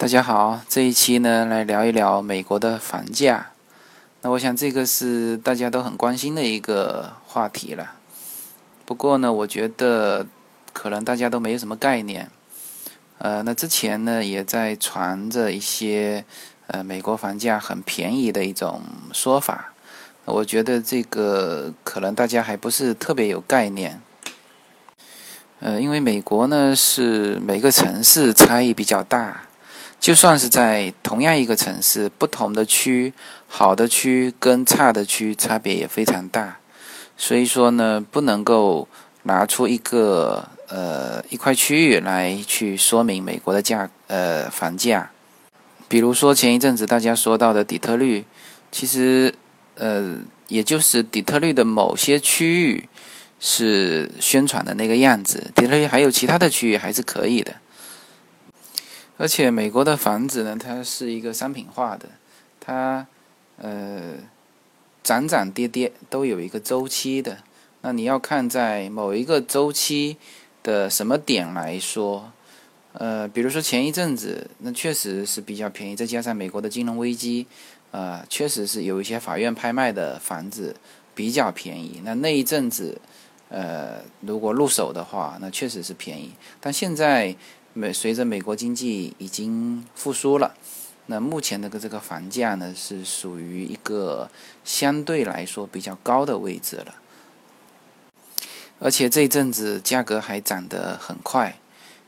大家好，这一期呢来聊一聊美国的房价。那我想这个是大家都很关心的一个话题了。不过呢，我觉得可能大家都没有什么概念。呃，那之前呢也在传着一些呃美国房价很便宜的一种说法。我觉得这个可能大家还不是特别有概念。呃，因为美国呢是每个城市差异比较大。就算是在同样一个城市，不同的区，好的区跟差的区差别也非常大。所以说呢，不能够拿出一个呃一块区域来去说明美国的价呃房价。比如说前一阵子大家说到的底特律，其实呃也就是底特律的某些区域是宣传的那个样子，底特律还有其他的区域还是可以的。而且美国的房子呢，它是一个商品化的，它呃涨涨跌跌都有一个周期的。那你要看在某一个周期的什么点来说，呃，比如说前一阵子，那确实是比较便宜，再加上美国的金融危机，呃，确实是有一些法院拍卖的房子比较便宜。那那一阵子，呃，如果入手的话，那确实是便宜。但现在。美随着美国经济已经复苏了，那目前的这个房价呢是属于一个相对来说比较高的位置了，而且这一阵子价格还涨得很快。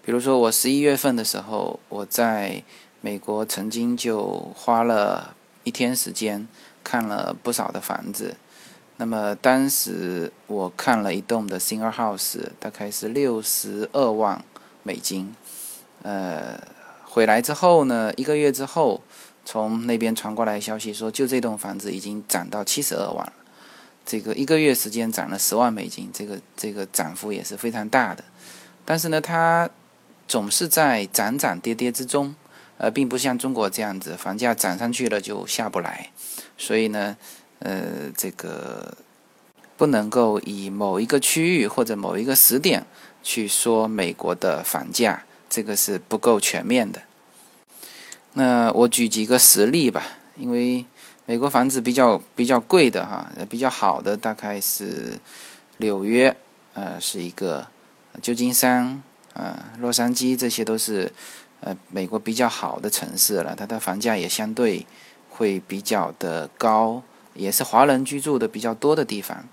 比如说我十一月份的时候，我在美国曾经就花了一天时间看了不少的房子，那么当时我看了一栋的 single house，大概是六十二万美金。呃，回来之后呢，一个月之后，从那边传过来消息说，就这栋房子已经涨到七十二万了。这个一个月时间涨了十万美金，这个这个涨幅也是非常大的。但是呢，它总是在涨涨跌跌之中，呃，并不像中国这样子，房价涨上去了就下不来。所以呢，呃，这个不能够以某一个区域或者某一个时点去说美国的房价。这个是不够全面的。那我举几个实例吧，因为美国房子比较比较贵的哈，比较好的大概是纽约，呃，是一个旧金山，呃，洛杉矶，这些都是呃美国比较好的城市了，它的房价也相对会比较的高，也是华人居住的比较多的地方。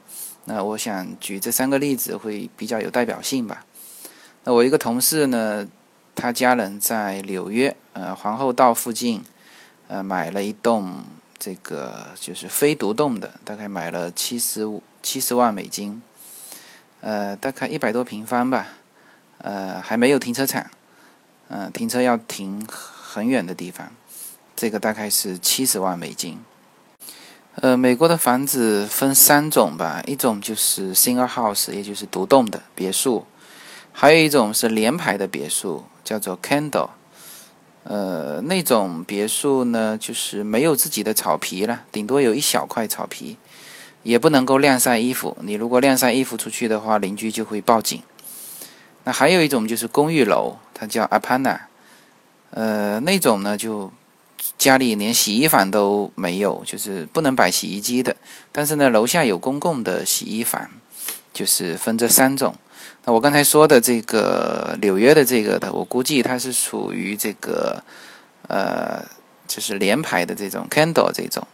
那我想举这三个例子会比较有代表性吧。那我一个同事呢。他家人在纽约，呃，皇后道附近，呃，买了一栋这个就是非独栋的，大概买了七十五七十万美金，呃，大概一百多平方吧，呃，还没有停车场，嗯，停车要停很远的地方，这个大概是七十万美金。呃，美国的房子分三种吧，一种就是 single house，也就是独栋的别墅，还有一种是联排的别墅。叫做 Candle，呃，那种别墅呢，就是没有自己的草皮了，顶多有一小块草皮，也不能够晾晒衣服。你如果晾晒衣服出去的话，邻居就会报警。那还有一种就是公寓楼，它叫 Apana，呃，那种呢就家里连洗衣房都没有，就是不能摆洗衣机的，但是呢楼下有公共的洗衣房，就是分这三种。那我刚才说的这个纽约的这个的，我估计它是属于这个，呃，就是联排的这种 candle 这种。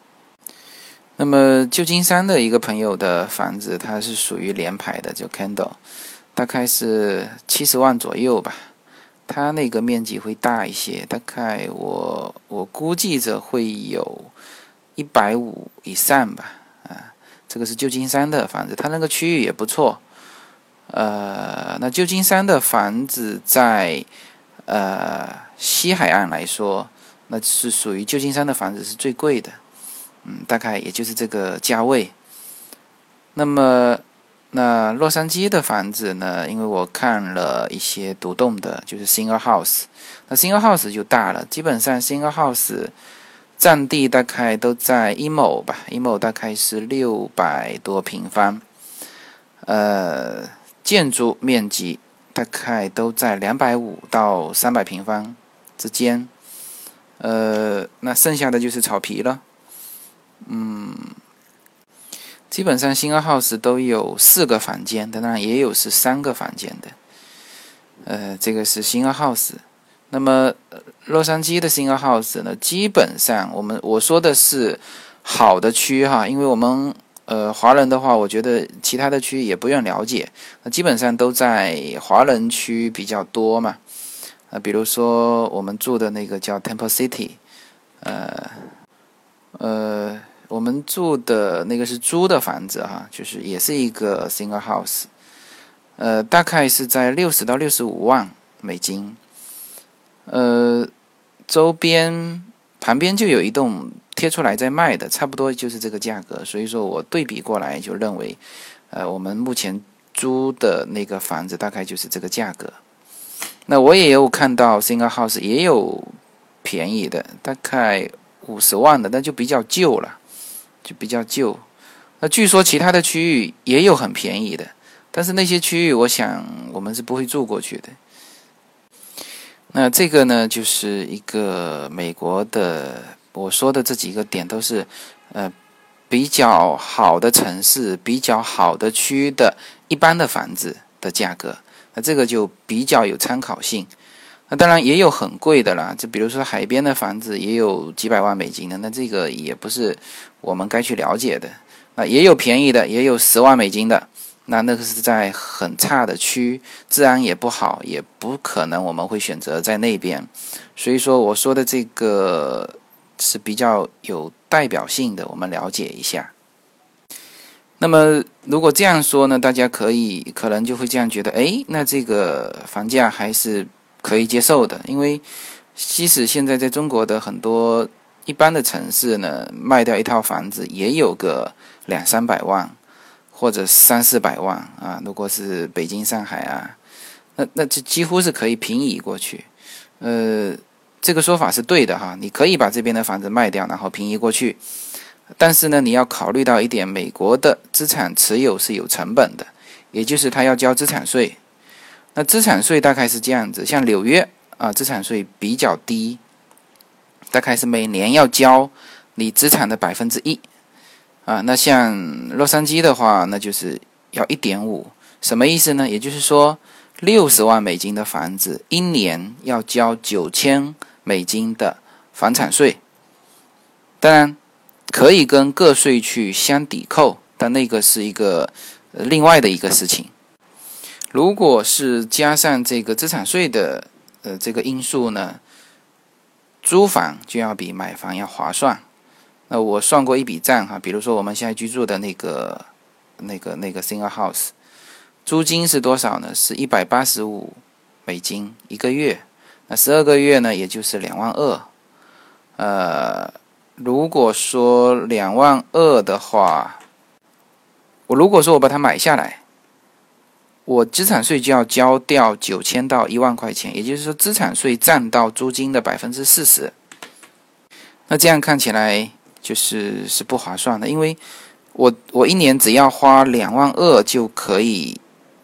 那么旧金山的一个朋友的房子，它是属于联排的，就 candle，大概是七十万左右吧。它那个面积会大一些，大概我我估计着会有一百五以上吧。啊，这个是旧金山的房子，它那个区域也不错。呃，那旧金山的房子在呃西海岸来说，那是属于旧金山的房子是最贵的，嗯，大概也就是这个价位。那么，那洛杉矶的房子呢？因为我看了一些独栋的，就是 single house，那 single house 就大了，基本上 single house 占地大概都在一亩吧，一亩大概是六百多平方，呃。建筑面积大概都在两百五到三百平方之间，呃，那剩下的就是草皮了。嗯，基本上新 house 都有四个房间，当然也有是三个房间的。呃，这个是新 house。那么洛杉矶的新 house 呢，基本上我们我说的是好的区哈，因为我们呃华人的话，我觉得其他的区也不愿了解。那基本上都在华人区比较多嘛。啊，比如说我们住的那个叫 Temple City，呃，呃，我们住的那个是租的房子哈，就是也是一个 single house，呃，大概是在六十到六十五万美金，呃，周边旁边就有一栋贴出来在卖的，差不多就是这个价格，所以说我对比过来就认为，呃，我们目前租的那个房子大概就是这个价格。那我也有看到 single house 也有便宜的，大概五十万的，那就比较旧了，就比较旧。那据说其他的区域也有很便宜的，但是那些区域我想我们是不会住过去的。那这个呢，就是一个美国的，我说的这几个点都是呃比较好的城市、比较好的区的一般的房子的价格。那这个就比较有参考性，那当然也有很贵的啦，就比如说海边的房子也有几百万美金的，那这个也不是我们该去了解的。啊，也有便宜的，也有十万美金的，那那个是在很差的区，治安也不好，也不可能我们会选择在那边。所以说我说的这个是比较有代表性的，我们了解一下。那么，如果这样说呢？大家可以可能就会这样觉得，哎，那这个房价还是可以接受的，因为即使现在在中国的很多一般的城市呢，卖掉一套房子也有个两三百万或者三四百万啊。如果是北京、上海啊，那那这几乎是可以平移过去。呃，这个说法是对的哈，你可以把这边的房子卖掉，然后平移过去。但是呢，你要考虑到一点，美国的资产持有是有成本的，也就是他要交资产税。那资产税大概是这样子，像纽约啊，资产税比较低，大概是每年要交你资产的百分之一啊。那像洛杉矶的话，那就是要一点五，什么意思呢？也就是说，六十万美金的房子，一年要交九千美金的房产税。当然。可以跟个税去相抵扣，但那个是一个另外的一个事情。如果是加上这个资产税的呃这个因素呢，租房就要比买房要划算。那我算过一笔账哈，比如说我们现在居住的那个那个那个 single house，租金是多少呢？是一百八十五美金一个月，那十二个月呢，也就是两万二，呃。如果说两万二的话，我如果说我把它买下来，我资产税就要交掉九千到一万块钱，也就是说资产税占到租金的百分之四十。那这样看起来就是是不划算的，因为我我一年只要花两万二就可以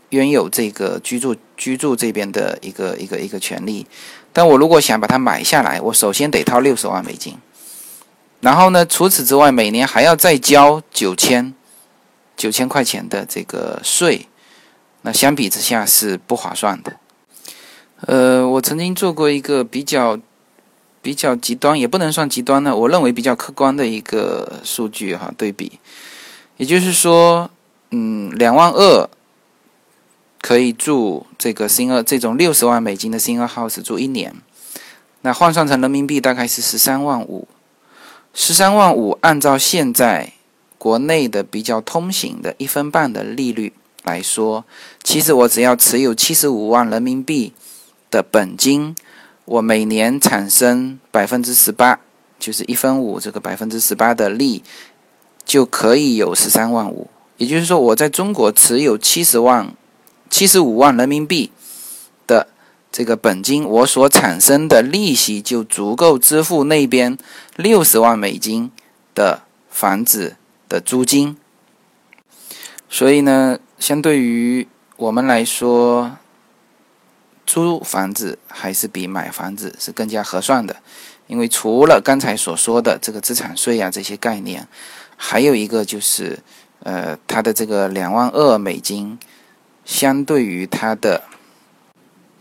拥有这个居住居住这边的一个一个一个权利，但我如果想把它买下来，我首先得掏六十万美金。然后呢？除此之外，每年还要再交九千九千块钱的这个税，那相比之下是不划算的。呃，我曾经做过一个比较比较极端，也不能算极端的，我认为比较客观的一个数据哈，对比，也就是说，嗯，两万二可以住这个新二这种六十万美金的新二 house 住一年，那换算成人民币大概是十三万五。十三万五，按照现在国内的比较通行的一分半的利率来说，其实我只要持有七十五万人民币的本金，我每年产生百分之十八，就是一分五这个百分之十八的利，就可以有十三万五。也就是说，我在中国持有七十万、七十五万人民币的。这个本金我所产生的利息就足够支付那边六十万美金的房子的租金，所以呢，相对于我们来说，租房子还是比买房子是更加合算的，因为除了刚才所说的这个资产税啊这些概念，还有一个就是，呃，它的这个两万二美金，相对于它的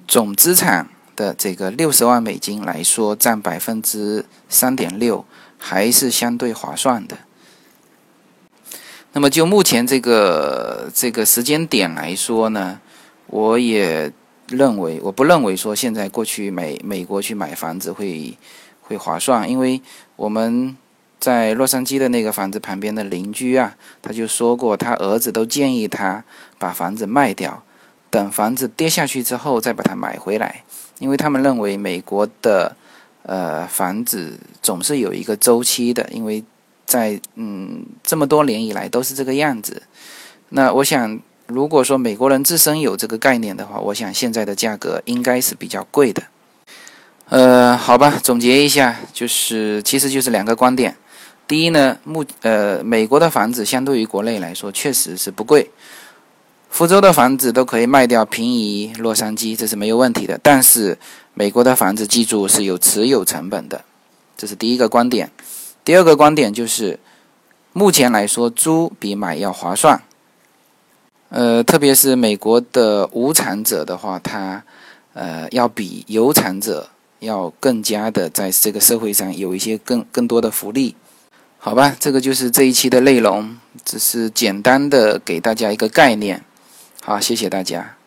总资产的这个六十万美金来说，占百分之三点六，还是相对划算的。那么就目前这个这个时间点来说呢，我也认为，我不认为说现在过去美美国去买房子会会划算，因为我们在洛杉矶的那个房子旁边的邻居啊，他就说过，他儿子都建议他把房子卖掉，等房子跌下去之后再把它买回来，因为他们认为美国的呃房子总是有一个周期的，因为。在嗯这么多年以来都是这个样子，那我想，如果说美国人自身有这个概念的话，我想现在的价格应该是比较贵的。呃，好吧，总结一下，就是其实就是两个观点。第一呢，目呃美国的房子相对于国内来说确实是不贵，福州的房子都可以卖掉平移洛杉矶，这是没有问题的。但是美国的房子记住是有持有成本的，这是第一个观点。第二个观点就是，目前来说租比买要划算。呃，特别是美国的无产者的话，他呃要比有产者要更加的在这个社会上有一些更更多的福利。好吧，这个就是这一期的内容，只是简单的给大家一个概念。好，谢谢大家。